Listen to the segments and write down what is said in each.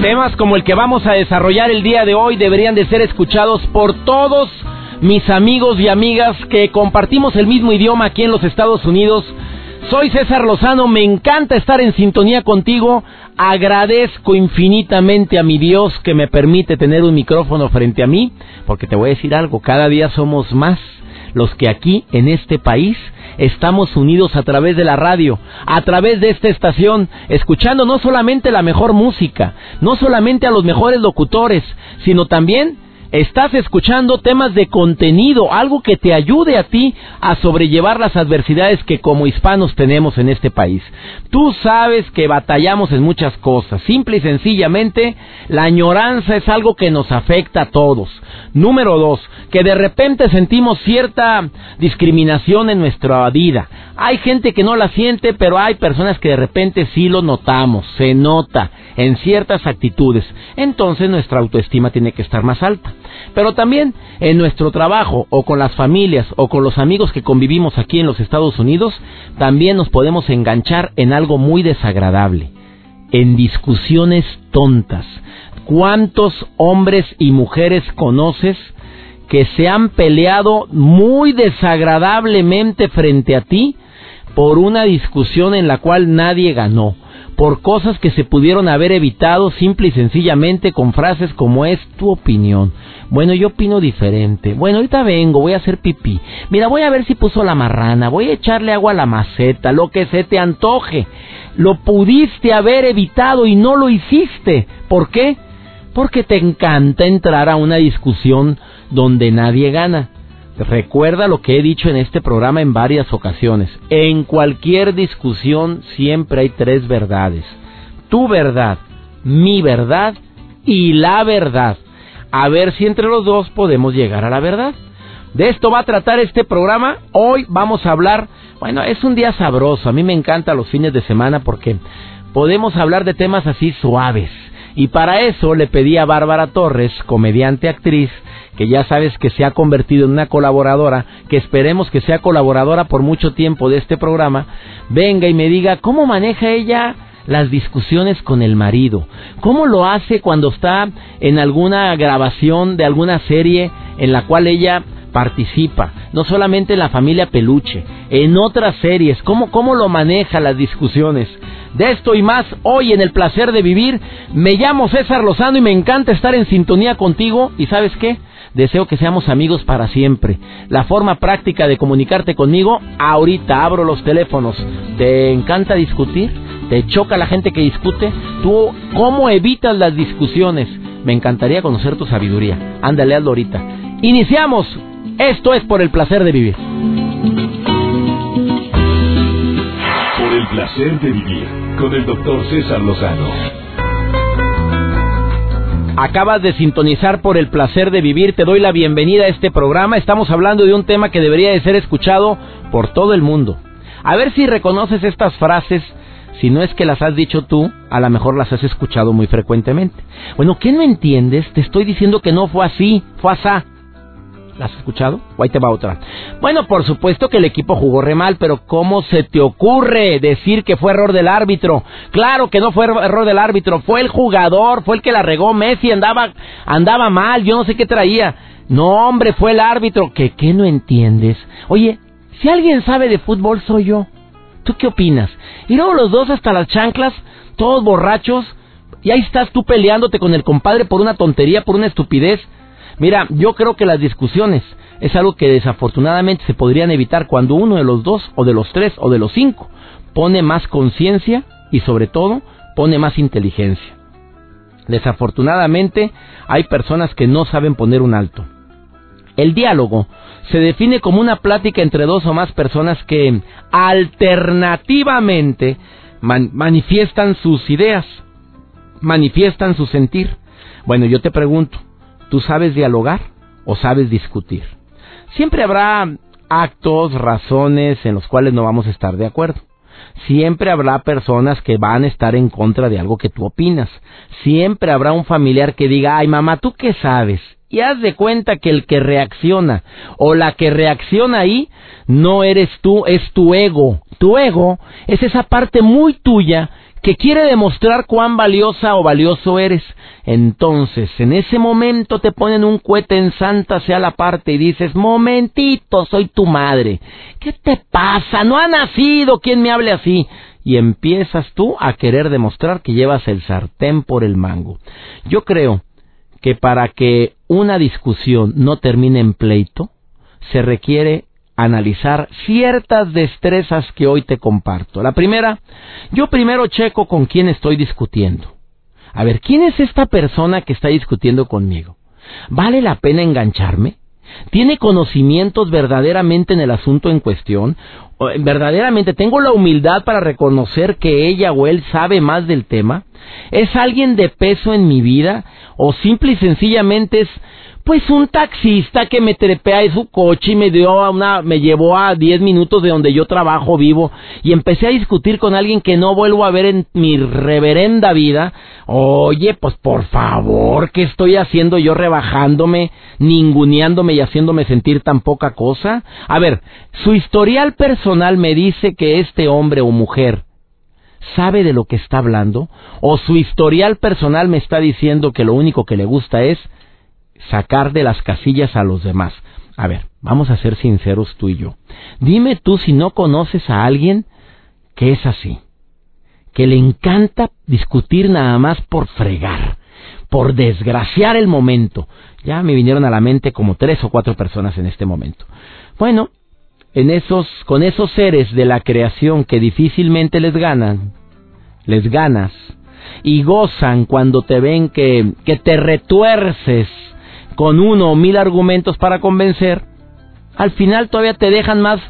Temas como el que vamos a desarrollar el día de hoy deberían de ser escuchados por todos mis amigos y amigas que compartimos el mismo idioma aquí en los Estados Unidos. Soy César Lozano, me encanta estar en sintonía contigo. Agradezco infinitamente a mi Dios que me permite tener un micrófono frente a mí, porque te voy a decir algo, cada día somos más los que aquí en este país estamos unidos a través de la radio, a través de esta estación, escuchando no solamente la mejor música, no solamente a los mejores locutores, sino también Estás escuchando temas de contenido, algo que te ayude a ti a sobrellevar las adversidades que como hispanos tenemos en este país. Tú sabes que batallamos en muchas cosas. Simple y sencillamente, la añoranza es algo que nos afecta a todos. Número dos, que de repente sentimos cierta discriminación en nuestra vida. Hay gente que no la siente, pero hay personas que de repente sí lo notamos, se nota en ciertas actitudes. Entonces nuestra autoestima tiene que estar más alta. Pero también en nuestro trabajo o con las familias o con los amigos que convivimos aquí en los Estados Unidos, también nos podemos enganchar en algo muy desagradable, en discusiones tontas. ¿Cuántos hombres y mujeres conoces que se han peleado muy desagradablemente frente a ti por una discusión en la cual nadie ganó? por cosas que se pudieron haber evitado simple y sencillamente con frases como es tu opinión. Bueno, yo opino diferente. Bueno, ahorita vengo, voy a hacer pipí. Mira, voy a ver si puso la marrana, voy a echarle agua a la maceta, lo que se te antoje. Lo pudiste haber evitado y no lo hiciste. ¿Por qué? Porque te encanta entrar a una discusión donde nadie gana. Recuerda lo que he dicho en este programa en varias ocasiones. En cualquier discusión siempre hay tres verdades. Tu verdad, mi verdad y la verdad. A ver si entre los dos podemos llegar a la verdad. De esto va a tratar este programa. Hoy vamos a hablar, bueno, es un día sabroso. A mí me encanta los fines de semana porque podemos hablar de temas así suaves. Y para eso le pedí a Bárbara Torres, comediante actriz, que ya sabes que se ha convertido en una colaboradora, que esperemos que sea colaboradora por mucho tiempo de este programa, venga y me diga cómo maneja ella las discusiones con el marido, cómo lo hace cuando está en alguna grabación de alguna serie en la cual ella participa, no solamente en la familia Peluche, en otras series, cómo, cómo lo maneja las discusiones. De esto y más hoy en el placer de vivir, me llamo César Lozano y me encanta estar en sintonía contigo y sabes qué, Deseo que seamos amigos para siempre. La forma práctica de comunicarte conmigo, ahorita abro los teléfonos. ¿Te encanta discutir? ¿Te choca la gente que discute? ¿Tú cómo evitas las discusiones? Me encantaría conocer tu sabiduría. Ándale, hazlo ahorita. Iniciamos. Esto es por el placer de vivir. Placer de vivir con el doctor César Lozano. Acabas de sintonizar por el placer de vivir. Te doy la bienvenida a este programa. Estamos hablando de un tema que debería de ser escuchado por todo el mundo. A ver si reconoces estas frases. Si no es que las has dicho tú, a lo mejor las has escuchado muy frecuentemente. Bueno, ¿qué no entiendes? Te estoy diciendo que no fue así, fue así. ¿La has escuchado? Ahí te va otra. Bueno, por supuesto que el equipo jugó re mal, pero ¿cómo se te ocurre decir que fue error del árbitro? Claro que no fue error del árbitro, fue el jugador, fue el que la regó. Messi andaba, andaba mal, yo no sé qué traía. No, hombre, fue el árbitro. ¿Qué, qué no entiendes? Oye, si alguien sabe de fútbol, soy yo. ¿Tú qué opinas? Y luego los dos hasta las chanclas, todos borrachos, y ahí estás tú peleándote con el compadre por una tontería, por una estupidez. Mira, yo creo que las discusiones es algo que desafortunadamente se podrían evitar cuando uno de los dos o de los tres o de los cinco pone más conciencia y sobre todo pone más inteligencia. Desafortunadamente hay personas que no saben poner un alto. El diálogo se define como una plática entre dos o más personas que alternativamente manifiestan sus ideas, manifiestan su sentir. Bueno, yo te pregunto, ¿tú sabes dialogar o sabes discutir? Siempre habrá actos, razones en los cuales no vamos a estar de acuerdo. Siempre habrá personas que van a estar en contra de algo que tú opinas. Siempre habrá un familiar que diga, ay mamá, ¿tú qué sabes? Y haz de cuenta que el que reacciona o la que reacciona ahí no eres tú, es tu ego. Tu ego es esa parte muy tuya que quiere demostrar cuán valiosa o valioso eres. Entonces, en ese momento te ponen un cohete en santa sea la parte y dices, momentito, soy tu madre. ¿Qué te pasa? No ha nacido quien me hable así. Y empiezas tú a querer demostrar que llevas el sartén por el mango. Yo creo que para que una discusión no termine en pleito, se requiere analizar ciertas destrezas que hoy te comparto. La primera, yo primero checo con quién estoy discutiendo. A ver, ¿quién es esta persona que está discutiendo conmigo? ¿Vale la pena engancharme? ¿Tiene conocimientos verdaderamente en el asunto en cuestión? ¿Verdaderamente tengo la humildad para reconocer que ella o él sabe más del tema? ¿Es alguien de peso en mi vida? ¿O simple y sencillamente es pues un taxista que me trepea en su coche y me dio a una, me llevó a 10 minutos de donde yo trabajo vivo y empecé a discutir con alguien que no vuelvo a ver en mi reverenda vida. Oye, pues por favor, ¿qué estoy haciendo yo rebajándome, ninguneándome y haciéndome sentir tan poca cosa? A ver, su historial personal me dice que este hombre o mujer sabe de lo que está hablando o su historial personal me está diciendo que lo único que le gusta es sacar de las casillas a los demás. A ver, vamos a ser sinceros tú y yo. Dime tú si no conoces a alguien que es así, que le encanta discutir nada más por fregar, por desgraciar el momento. Ya me vinieron a la mente como tres o cuatro personas en este momento. Bueno, en esos, con esos seres de la creación que difícilmente les ganan, les ganas y gozan cuando te ven que, que te retuerces con uno o mil argumentos para convencer, al final todavía te dejan más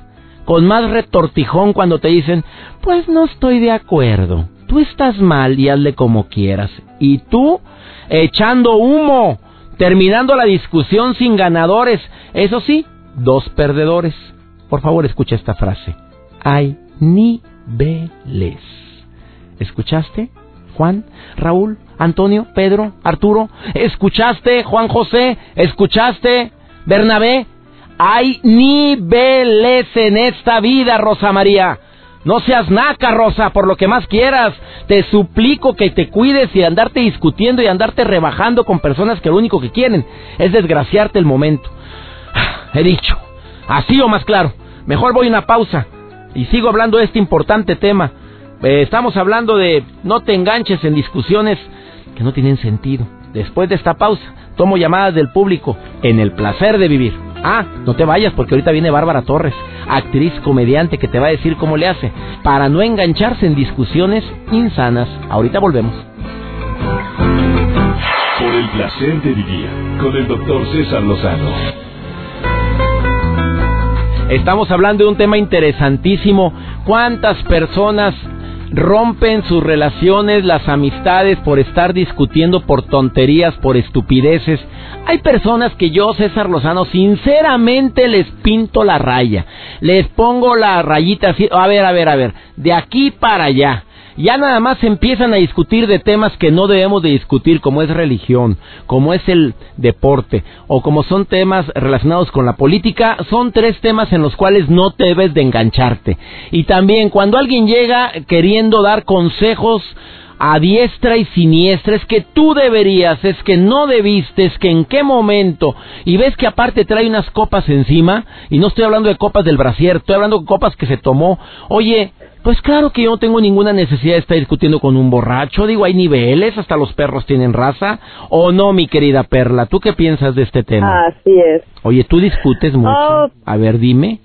con más retortijón cuando te dicen, pues no estoy de acuerdo, tú estás mal y hazle como quieras. Y tú echando humo, terminando la discusión sin ganadores, eso sí, dos perdedores. Por favor, escucha esta frase. Hay niveles. ¿Escuchaste? Juan, Raúl, Antonio, Pedro, Arturo, ¿escuchaste Juan José? ¿Escuchaste Bernabé? Hay niveles en esta vida, Rosa María. No seas naca, Rosa, por lo que más quieras. Te suplico que te cuides y andarte discutiendo y andarte rebajando con personas que lo único que quieren es desgraciarte el momento. He dicho, así o más claro. Mejor voy a una pausa y sigo hablando de este importante tema. Eh, estamos hablando de no te enganches en discusiones que no tienen sentido. Después de esta pausa, tomo llamadas del público en el placer de vivir. Ah, no te vayas porque ahorita viene Bárbara Torres, actriz comediante que te va a decir cómo le hace para no engancharse en discusiones insanas. Ahorita volvemos. Por el placer de vivir con el doctor César Lozano. Estamos hablando de un tema interesantísimo. ¿Cuántas personas rompen sus relaciones, las amistades por estar discutiendo por tonterías, por estupideces. Hay personas que yo, César Lozano, sinceramente les pinto la raya. Les pongo la rayita así, a ver, a ver, a ver, de aquí para allá ya nada más empiezan a discutir de temas que no debemos de discutir, como es religión, como es el deporte, o como son temas relacionados con la política, son tres temas en los cuales no debes de engancharte. Y también cuando alguien llega queriendo dar consejos a diestra y siniestra, es que tú deberías, es que no debiste, es que en qué momento, y ves que aparte trae unas copas encima, y no estoy hablando de copas del brasier, estoy hablando de copas que se tomó, oye, pues claro que yo no tengo ninguna necesidad de estar discutiendo con un borracho. Digo, hay niveles, hasta los perros tienen raza. ¿O no, mi querida Perla? ¿Tú qué piensas de este tema? Así es. Oye, ¿tú discutes mucho? Oh. A ver, dime.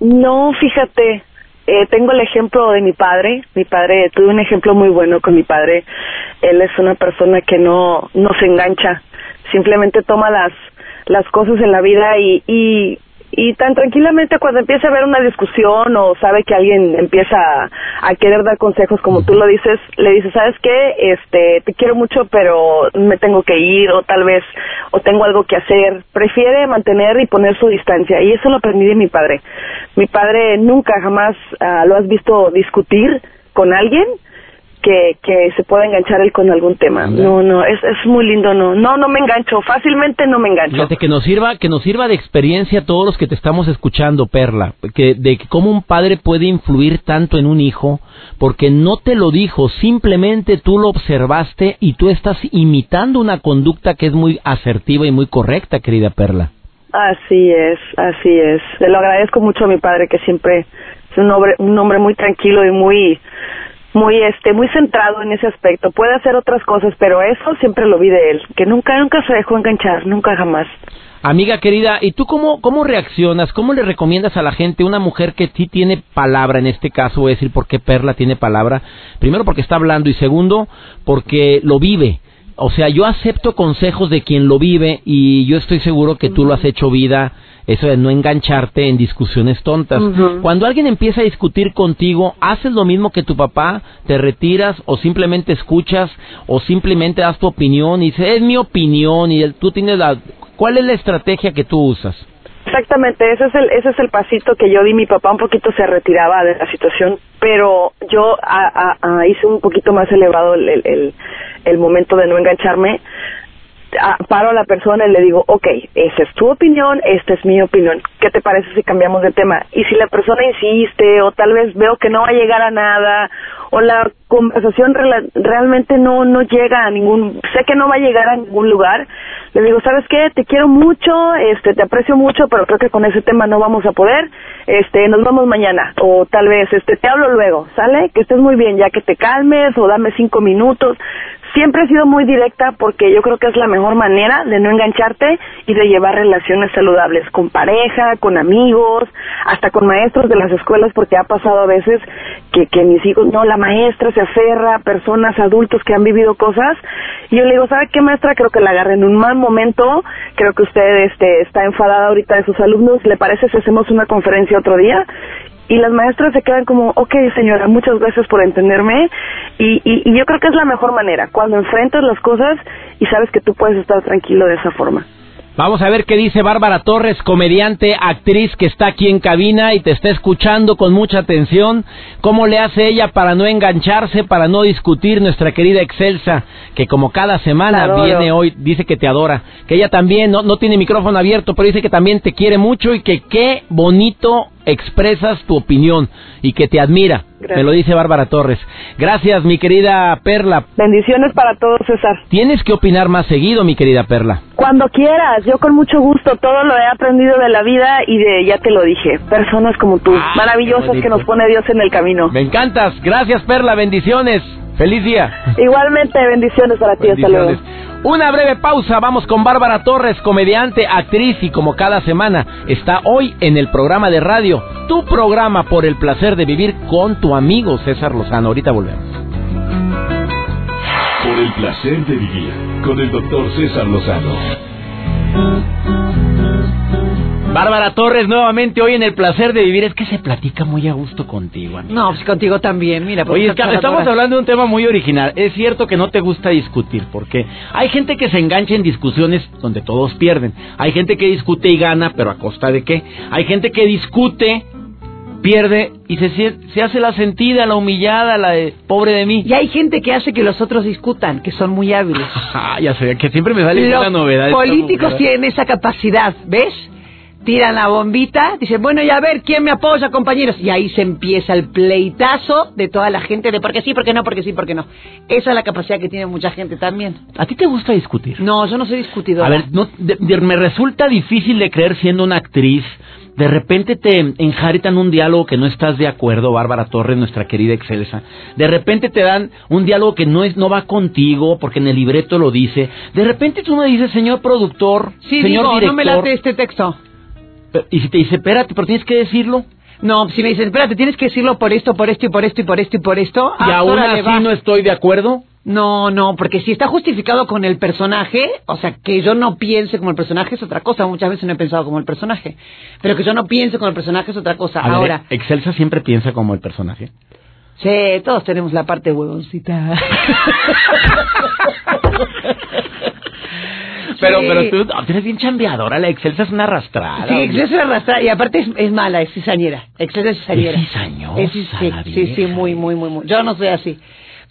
No, fíjate. Eh, tengo el ejemplo de mi padre. Mi padre, tuve un ejemplo muy bueno con mi padre. Él es una persona que no, no se engancha. Simplemente toma las, las cosas en la vida y, y y tan tranquilamente cuando empieza a haber una discusión o sabe que alguien empieza a, querer dar consejos como tú lo dices, le dices, ¿sabes qué? Este, te quiero mucho, pero me tengo que ir o tal vez o tengo algo que hacer. Prefiere mantener y poner su distancia y eso lo aprendí de mi padre. Mi padre nunca jamás ah, lo has visto discutir con alguien que, que se pueda enganchar él con algún tema. No, no, es, es muy lindo, no, no, no me engancho, fácilmente no me engancho. Fíjate que nos sirva, que nos sirva de experiencia a todos los que te estamos escuchando, Perla, que de cómo un padre puede influir tanto en un hijo, porque no te lo dijo, simplemente tú lo observaste y tú estás imitando una conducta que es muy asertiva y muy correcta, querida Perla. Así es, así es. Le lo agradezco mucho a mi padre que siempre es un hombre, un hombre muy tranquilo y muy muy este muy centrado en ese aspecto. Puede hacer otras cosas pero eso siempre lo vi de él que nunca nunca se dejó enganchar nunca jamás. Amiga querida y tú cómo cómo reaccionas cómo le recomiendas a la gente una mujer que sí tiene palabra en este caso voy a decir por qué Perla tiene palabra. Primero porque está hablando y segundo porque lo vive. O sea yo acepto consejos de quien lo vive y yo estoy seguro que tú lo has hecho vida eso de no engancharte en discusiones tontas. Cuando alguien empieza a discutir contigo, ¿haces lo mismo que tu papá? ¿Te retiras o simplemente escuchas o simplemente das tu opinión y dices, es mi opinión y tú tienes la... ¿Cuál es la estrategia que tú usas? Exactamente, ese es el ese es el pasito que yo di. Mi papá un poquito se retiraba de la situación, pero yo hice un poquito más elevado el, el, el momento de no engancharme paro a la persona y le digo, ok, esa es tu opinión, esta es mi opinión, ¿qué te parece si cambiamos de tema? Y si la persona insiste o tal vez veo que no va a llegar a nada o la conversación realmente no no llega a ningún, sé que no va a llegar a ningún lugar, le digo, ¿sabes qué? Te quiero mucho, este, te aprecio mucho, pero creo que con ese tema no vamos a poder, este, nos vamos mañana o tal vez, este, te hablo luego, ¿sale? Que estés muy bien, ya que te calmes o dame cinco minutos, siempre he sido muy directa porque yo creo que es la mejor manera de no engancharte y de llevar relaciones saludables con pareja, con amigos, hasta con maestros de las escuelas porque ha pasado a veces que, que mis hijos, no, la maestra se aferra a personas, adultos que han vivido cosas y yo le digo, ¿sabe qué maestra? Creo que la agarré en un mal momento, creo que usted este, está enfadada ahorita de sus alumnos, ¿le parece si hacemos una conferencia otro día? Y las maestras se quedan como, ok señora, muchas gracias por entenderme y, y, yo creo que es la mejor manera, cuando enfrentas las cosas y sabes que tú puedes estar tranquilo de esa forma. Vamos a ver qué dice Bárbara Torres, comediante, actriz que está aquí en cabina y te está escuchando con mucha atención. ¿Cómo le hace ella para no engancharse, para no discutir nuestra querida Excelsa, que como cada semana viene hoy, dice que te adora, que ella también no, no tiene micrófono abierto, pero dice que también te quiere mucho y que qué bonito expresas tu opinión y que te admira. Me lo dice Bárbara Torres. Gracias, mi querida Perla. Bendiciones para todos, César. Tienes que opinar más seguido, mi querida Perla. Cuando quieras, yo con mucho gusto. Todo lo he aprendido de la vida y de, ya te lo dije, personas como tú, ah, maravillosas que nos pone Dios en el camino. Me encantas. Gracias, Perla. Bendiciones. Feliz día. Igualmente, bendiciones para ti. Hasta luego. Una breve pausa, vamos con Bárbara Torres, comediante, actriz y como cada semana está hoy en el programa de radio, tu programa por el placer de vivir con tu amigo César Lozano. Ahorita volvemos. Por el placer de vivir con el doctor César Lozano. Bárbara Torres, nuevamente hoy en el placer de vivir. Es que se platica muy a gusto contigo, amiga. No, pues contigo también, mira. Oye, estamos hablando de un tema muy original. Es cierto que no te gusta discutir, porque hay gente que se engancha en discusiones donde todos pierden. Hay gente que discute y gana, pero a costa de qué. Hay gente que discute pierde y se, se hace la sentida, la humillada, la de pobre de mí. Y hay gente que hace que los otros discutan, que son muy hábiles. ya sé, que siempre me sale una novedad. Los políticos tienen esa capacidad, ¿ves? Tiran la bombita, dicen, bueno, y a ver, ¿quién me apoya, compañeros? Y ahí se empieza el pleitazo de toda la gente de por qué sí, por qué no, por qué sí, por qué no. Esa es la capacidad que tiene mucha gente también. ¿A ti te gusta discutir? No, yo no soy discutidora. A ver, no, me resulta difícil de creer siendo una actriz. De repente te enjaritan un diálogo que no estás de acuerdo, Bárbara Torres, nuestra querida Excelsa. De repente te dan un diálogo que no es no va contigo, porque en el libreto lo dice. De repente tú me dices, señor productor, sí, señor digo, director. no me late este texto. Y si te dice, espérate, pero tienes que decirlo. No, si me dices, espérate, tienes que decirlo por esto, por esto y por esto y por esto y por esto. Y ah, aún así no estoy de acuerdo. No, no, porque si está justificado con el personaje, o sea, que yo no piense como el personaje es otra cosa. Muchas veces no he pensado como el personaje. Pero que yo no piense como el personaje es otra cosa. A ver, Ahora, ¿Excelsa siempre piensa como el personaje? sí, todos tenemos la parte huevoncita. Pero, pero tú no, tú eres bien chambeadora, la Excelsa es una arrastrada. Sí, Excelsa es arrastra y aparte es, es mala, es cizañera. Excelsa es cizañera. Es cizañosa, Es ci- la sí, sí, sí, muy, muy, muy, muy. Yo no soy así.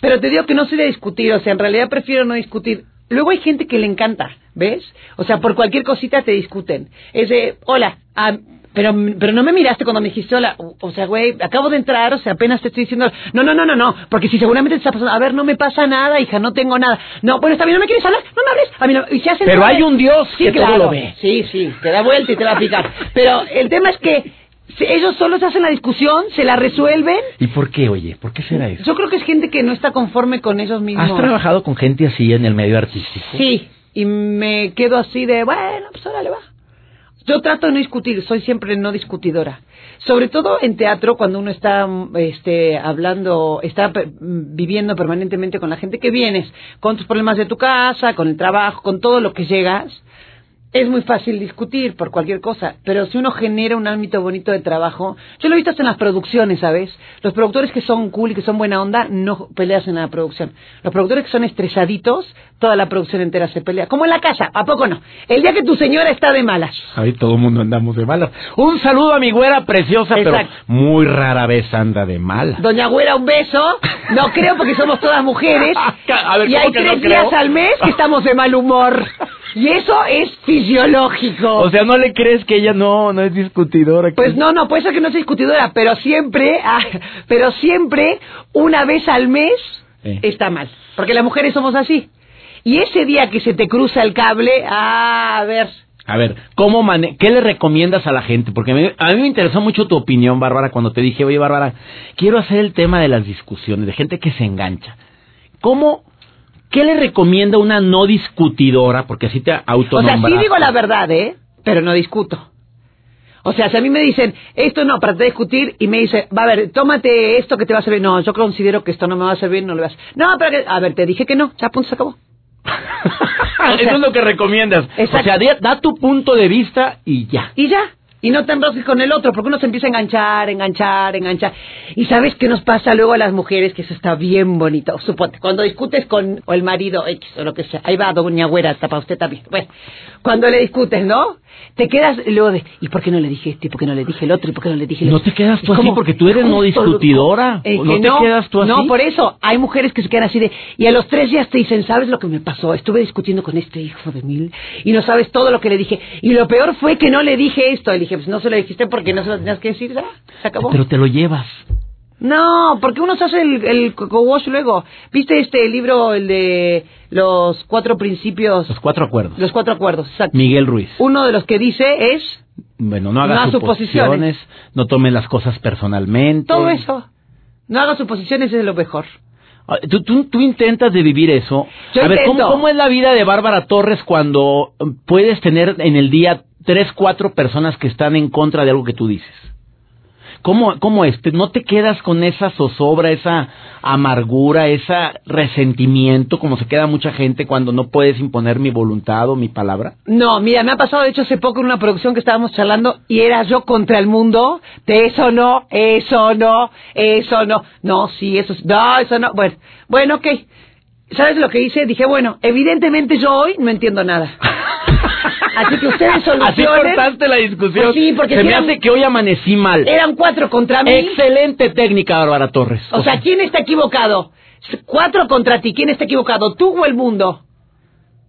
Pero te digo que no soy de discutir, o sea, en realidad prefiero no discutir. Luego hay gente que le encanta, ¿ves? O sea, por cualquier cosita te discuten. Es de, hola, ah, pero, pero no me miraste cuando me dijiste hola. O, sea, güey, acabo de entrar, o sea, apenas te estoy diciendo, no, no, no, no, no, porque si seguramente te está pasando, a ver, no me pasa nada, hija, no tengo nada. No, bueno, está bien, no me quieres hablar, no me hables. A mí no, y se hacen Pero hay un Dios Sí, que todo claro. lo ve. Sí, sí, te da vuelta y te va a picar. Pero el tema es que ellos solos hacen la discusión, se la resuelven. ¿Y por qué, oye? ¿Por qué será eso? Yo creo que es gente que no está conforme con ellos mismos. ¿Has trabajado con gente así en el medio artístico? Sí, y me quedo así de, bueno, pues órale, va. Yo trato de no discutir, soy siempre no discutidora. Sobre todo en teatro, cuando uno está mm, este, hablando, está mm, viviendo permanentemente con la gente que vienes, con tus problemas de tu casa, con el trabajo, con todo lo que llegas, es muy fácil discutir por cualquier cosa, pero si uno genera un ámbito bonito de trabajo, yo lo he visto hasta en las producciones, ¿sabes? Los productores que son cool y que son buena onda no peleas en la producción. Los productores que son estresaditos, toda la producción entera se pelea. Como en la casa, ¿a poco no? El día que tu señora está de malas. Ahí todo el mundo andamos de malas. Un saludo a mi güera preciosa, Exacto. pero muy rara vez anda de malas. Doña Güera, un beso. No creo porque somos todas mujeres. A ver, y ¿cómo hay no tres días al mes que estamos de mal humor. Y eso es fisiológico. O sea, ¿no le crees que ella no, no es discutidora? Pues no, no, puede ser que no sea discutidora, pero siempre, ah, pero siempre, una vez al mes, Eh. está mal. Porque las mujeres somos así. Y ese día que se te cruza el cable, ah, a ver. A ver, ¿cómo mane ¿qué le recomiendas a la gente? Porque me- a mí me interesó mucho tu opinión, Bárbara, cuando te dije, oye, Bárbara, quiero hacer el tema de las discusiones, de gente que se engancha. ¿Cómo, qué le recomienda una no discutidora? Porque así te O sea, sí digo la verdad, ¿eh? Pero no discuto. O sea, si a mí me dicen, esto no, para discutir, y me dice, va a ver, tómate esto que te va a servir. No, yo considero que esto no me va a servir, no lo vas. No, pero, que- a ver, te dije que no, ya, punto, se acabó. Eso es lo que recomiendas. Exacto. O sea, da tu punto de vista y ya. Y ya. Y no te enrosques con el otro, porque uno se empieza a enganchar, enganchar, enganchar. Y sabes qué nos pasa luego a las mujeres, que eso está bien bonito. Suponte, cuando discutes con o el marido X o lo que sea, ahí va doña güera, está para usted también. Bueno, cuando le discutes, ¿no? Te quedas luego de, ¿y por qué no le dije este? ¿Y por qué no le dije el otro? ¿Y por qué no le dije el No otro? te quedas tú así como, porque tú eres no discutidora. eh, ¿O que no te quedas tú así? No, por eso. Hay mujeres que se quedan así de, y a los tres días te dicen, ¿sabes lo que me pasó? Estuve discutiendo con este hijo de mil y no sabes todo lo que le dije. Y lo peor fue que no le dije esto. Le dije, pues no se lo dijiste porque no se lo tenías que decir, se acabó. Pero te lo llevas. No, porque uno se hace el, el co-wash luego. ¿Viste este libro, el de los cuatro principios? Los cuatro acuerdos. Los cuatro acuerdos, exacto. Miguel Ruiz. Uno de los que dice es Bueno, no hagas No suposiciones, no tomes las cosas personalmente. todo eso. No hagas suposiciones, es lo mejor. Ah, ¿Tú, tú, tú intentas de vivir eso. Yo a ver, ¿cómo. ¿cómo es la vida de Bárbara Torres cuando eh, puedes tener en el día tres, cuatro personas que están en contra de algo que tú dices? ¿Cómo, cómo es? ¿Te- ¿No te quedas con esa zozobra, esa amargura, ese resentimiento, como se queda mucha gente cuando no puedes imponer mi voluntad o mi palabra? No, mira, me ha pasado de hecho hace poco en una producción que estábamos charlando y era yo contra el mundo, de eso no, eso no, eso no, no, sí, eso, sí, no, eso no, bueno, bueno, ok. ¿Sabes lo que hice? Dije, bueno, evidentemente yo hoy no entiendo nada. Así que ustedes Así solucionen. cortaste la discusión. Pues sí, porque Se si me eran- hace que hoy amanecí mal. Eran cuatro contra mí. Excelente técnica, Bárbara Torres. O sea, ¿quién está equivocado? Cuatro contra ti, ¿quién está equivocado? ¿Tú o el mundo?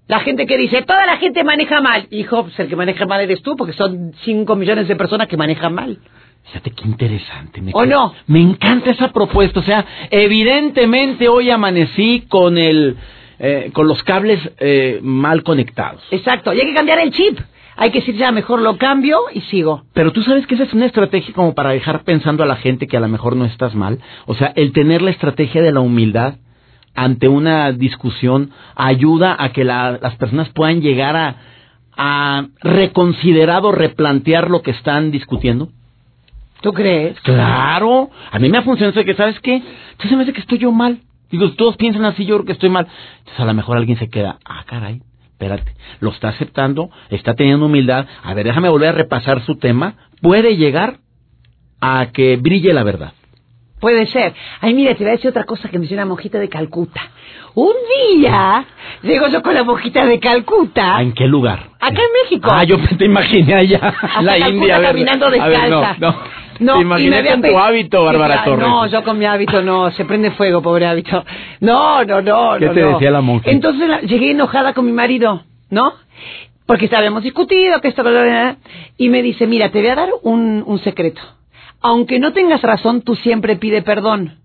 La gente que dice, toda la gente maneja mal. Hijo, pues el que maneja mal eres tú, porque son cinco millones de personas que manejan mal. Fíjate qué interesante. Me ¿O no? Me encanta esa propuesta. O sea, evidentemente hoy amanecí con el, eh, con los cables eh, mal conectados. Exacto, y hay que cambiar el chip. Hay que decir, ya mejor lo cambio y sigo. Pero tú sabes que esa es una estrategia como para dejar pensando a la gente que a lo mejor no estás mal. O sea, el tener la estrategia de la humildad ante una discusión ayuda a que la- las personas puedan llegar a, a reconsiderar o replantear lo que están discutiendo. ¿Tú crees? Claro, a mí me ha funcionado eso de que, ¿sabes qué? Entonces me hace que estoy yo mal. Digo, todos piensan así, yo creo que estoy mal. Entonces a lo mejor alguien se queda, ah, caray, espérate, lo está aceptando, está teniendo humildad. A ver, déjame volver a repasar su tema. Puede llegar a que brille la verdad. Puede ser. Ay, mira, te voy a decir otra cosa que me dice una monjita de Calcuta. Un día llego yo con la monjita de Calcuta. ¿En qué lugar? Acá en México. Ah, yo te imaginé allá, Hasta la Calcuta India. a ver, caminando a ver, descalza. no, no. No, te imaginé con tu hábito, Bárbara Torres. No, yo con mi hábito no, se prende fuego, pobre hábito. No, no, no. ¿Qué no, te no. decía la monja? Entonces llegué enojada con mi marido, ¿no? Porque habíamos discutido que esto, y me dice, mira, te voy a dar un, un secreto. Aunque no tengas razón, tú siempre pide perdón.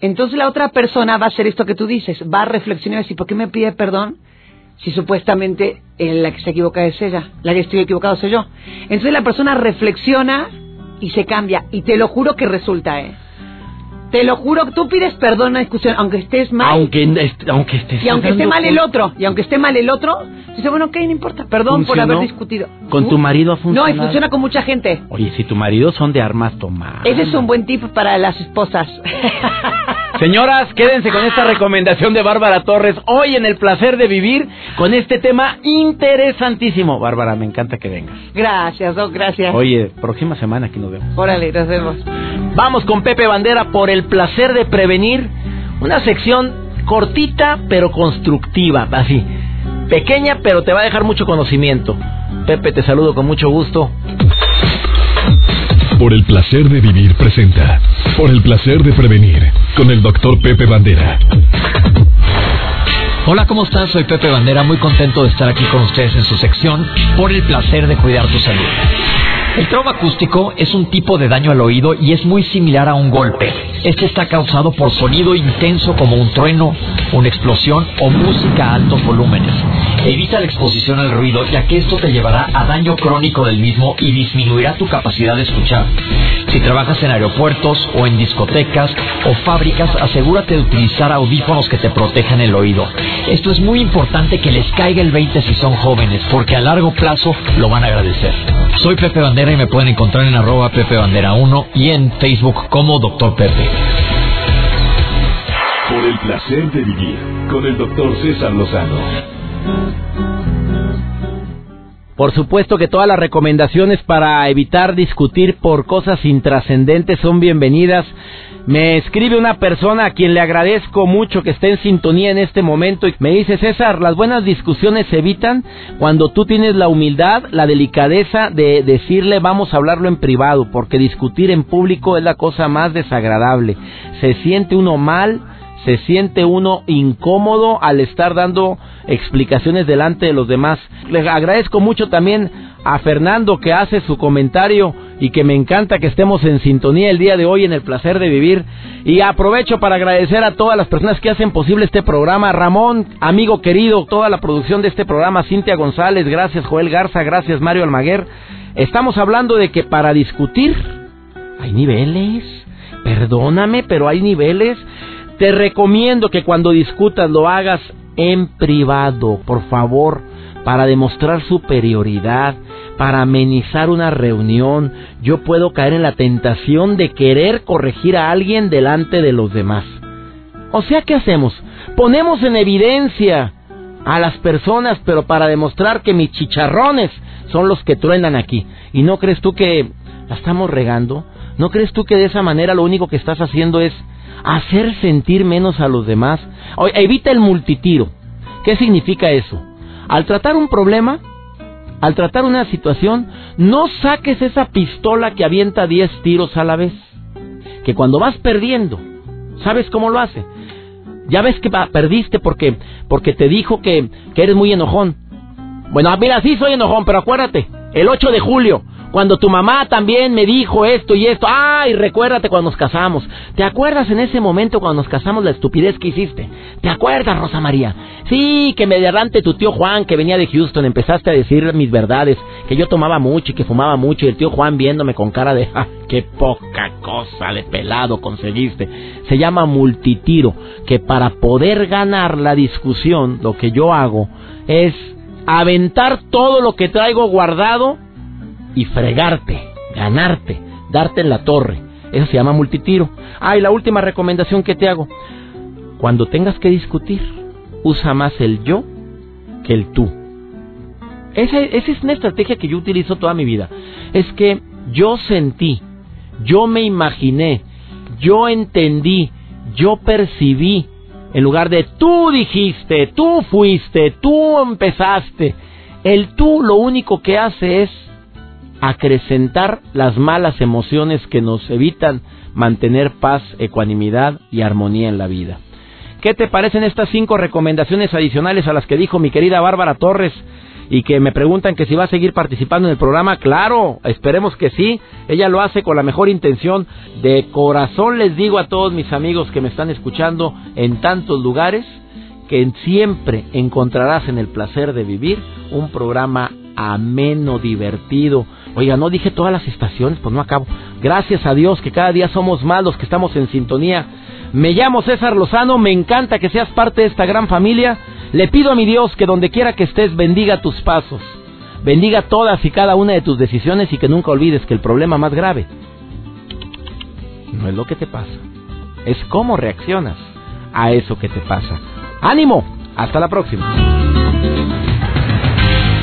Entonces la otra persona va a hacer esto que tú dices, va a reflexionar y decir, ¿por qué me pide perdón? Si supuestamente la que se equivoca es ella, la que estoy equivocado soy yo. Entonces la persona reflexiona y se cambia. Y te lo juro que resulta, ¿eh? Te lo juro, tú pides perdón en la discusión, aunque estés mal. Aunque, est- aunque estés y aunque esté mal el otro, y aunque esté mal el otro, dice, bueno, ok, no importa, perdón por haber discutido. ¿Con tu marido ha No, y funcionado? funciona con mucha gente. Oye, si tu marido son de armas tomadas. Ese es un buen tip para las esposas. Señoras, quédense con esta recomendación de Bárbara Torres hoy en el placer de vivir con este tema interesantísimo. Bárbara, me encanta que vengas. gracias, Doc, gracias. Oye, próxima semana aquí nos vemos. Órale, nos vemos. Vamos con Pepe Bandera por el placer de prevenir. Una sección cortita pero constructiva, así. Pequeña pero te va a dejar mucho conocimiento. Pepe, te saludo con mucho gusto. Por el placer de vivir presenta. Por el placer de prevenir. Con el doctor Pepe Bandera. Hola, ¿cómo están? Soy Pepe Bandera, muy contento de estar aquí con ustedes en su sección Por el placer de cuidar tu salud. El trauma acústico es un tipo de daño al oído y es muy similar a un golpe. Este está causado por sonido intenso como un trueno, una explosión o música a altos volúmenes. Evita la exposición al ruido ya que esto te llevará a daño crónico del mismo y disminuirá tu capacidad de escuchar. Si trabajas en aeropuertos o en discotecas o fábricas, asegúrate de utilizar audífonos que te protejan el oído. Esto es muy importante que les caiga el 20 si son jóvenes, porque a largo plazo lo van a agradecer. Soy Pepe Bandera y me pueden encontrar en arroba Pepe Bandera 1 y en Facebook como Doctor Pepe. Por el placer de vivir. Con el doctor César Lozano. Por supuesto que todas las recomendaciones para evitar discutir por cosas intrascendentes son bienvenidas. Me escribe una persona a quien le agradezco mucho que esté en sintonía en este momento y me dice, César, las buenas discusiones se evitan cuando tú tienes la humildad, la delicadeza de decirle vamos a hablarlo en privado, porque discutir en público es la cosa más desagradable. Se siente uno mal, se siente uno incómodo al estar dando explicaciones delante de los demás. Le agradezco mucho también a Fernando que hace su comentario y que me encanta que estemos en sintonía el día de hoy en el placer de vivir. Y aprovecho para agradecer a todas las personas que hacen posible este programa. Ramón, amigo querido, toda la producción de este programa, Cintia González, gracias Joel Garza, gracias Mario Almaguer. Estamos hablando de que para discutir hay niveles. Perdóname, pero hay niveles. Te recomiendo que cuando discutas lo hagas en privado, por favor, para demostrar superioridad, para amenizar una reunión. Yo puedo caer en la tentación de querer corregir a alguien delante de los demás. O sea, ¿qué hacemos? Ponemos en evidencia a las personas, pero para demostrar que mis chicharrones son los que truenan aquí. ¿Y no crees tú que la estamos regando? ¿No crees tú que de esa manera lo único que estás haciendo es hacer sentir menos a los demás? Evita el multitiro. ¿Qué significa eso? Al tratar un problema, al tratar una situación, no saques esa pistola que avienta 10 tiros a la vez. Que cuando vas perdiendo, ¿sabes cómo lo hace? Ya ves que perdiste porque, porque te dijo que, que eres muy enojón. Bueno, mira, sí soy enojón, pero acuérdate, el 8 de julio, cuando tu mamá también me dijo esto y esto, ay, recuérdate cuando nos casamos. ¿Te acuerdas en ese momento cuando nos casamos la estupidez que hiciste? ¿Te acuerdas, Rosa María? Sí, que me derrante tu tío Juan que venía de Houston, empezaste a decir mis verdades, que yo tomaba mucho y que fumaba mucho y el tío Juan viéndome con cara de, ¡ah, qué poca cosa de pelado conseguiste! Se llama multitiro, que para poder ganar la discusión, lo que yo hago es aventar todo lo que traigo guardado y fregarte, ganarte, darte en la torre. Eso se llama multitiro. Ah, y la última recomendación que te hago. cuando tengas que discutir, usa más el yo que el tú. Esa, esa es una estrategia que yo utilizo toda mi vida. Es que yo sentí, yo me imaginé, yo entendí, yo percibí, en lugar de tú dijiste, tú fuiste, tú empezaste. El tú lo único que hace es acrecentar las malas emociones que nos evitan mantener paz, ecuanimidad y armonía en la vida. ¿Qué te parecen estas cinco recomendaciones adicionales a las que dijo mi querida Bárbara Torres? y que me preguntan que si va a seguir participando en el programa, claro, esperemos que sí. Ella lo hace con la mejor intención. De corazón les digo a todos mis amigos que me están escuchando en tantos lugares que siempre encontrarás en el placer de vivir un programa ameno, divertido. Oiga, no dije todas las estaciones, pues no acabo. Gracias a Dios que cada día somos más los que estamos en sintonía. Me llamo César Lozano, me encanta que seas parte de esta gran familia le pido a mi Dios que donde quiera que estés bendiga tus pasos, bendiga todas y cada una de tus decisiones y que nunca olvides que el problema más grave no es lo que te pasa, es cómo reaccionas a eso que te pasa. ¡Ánimo! Hasta la próxima.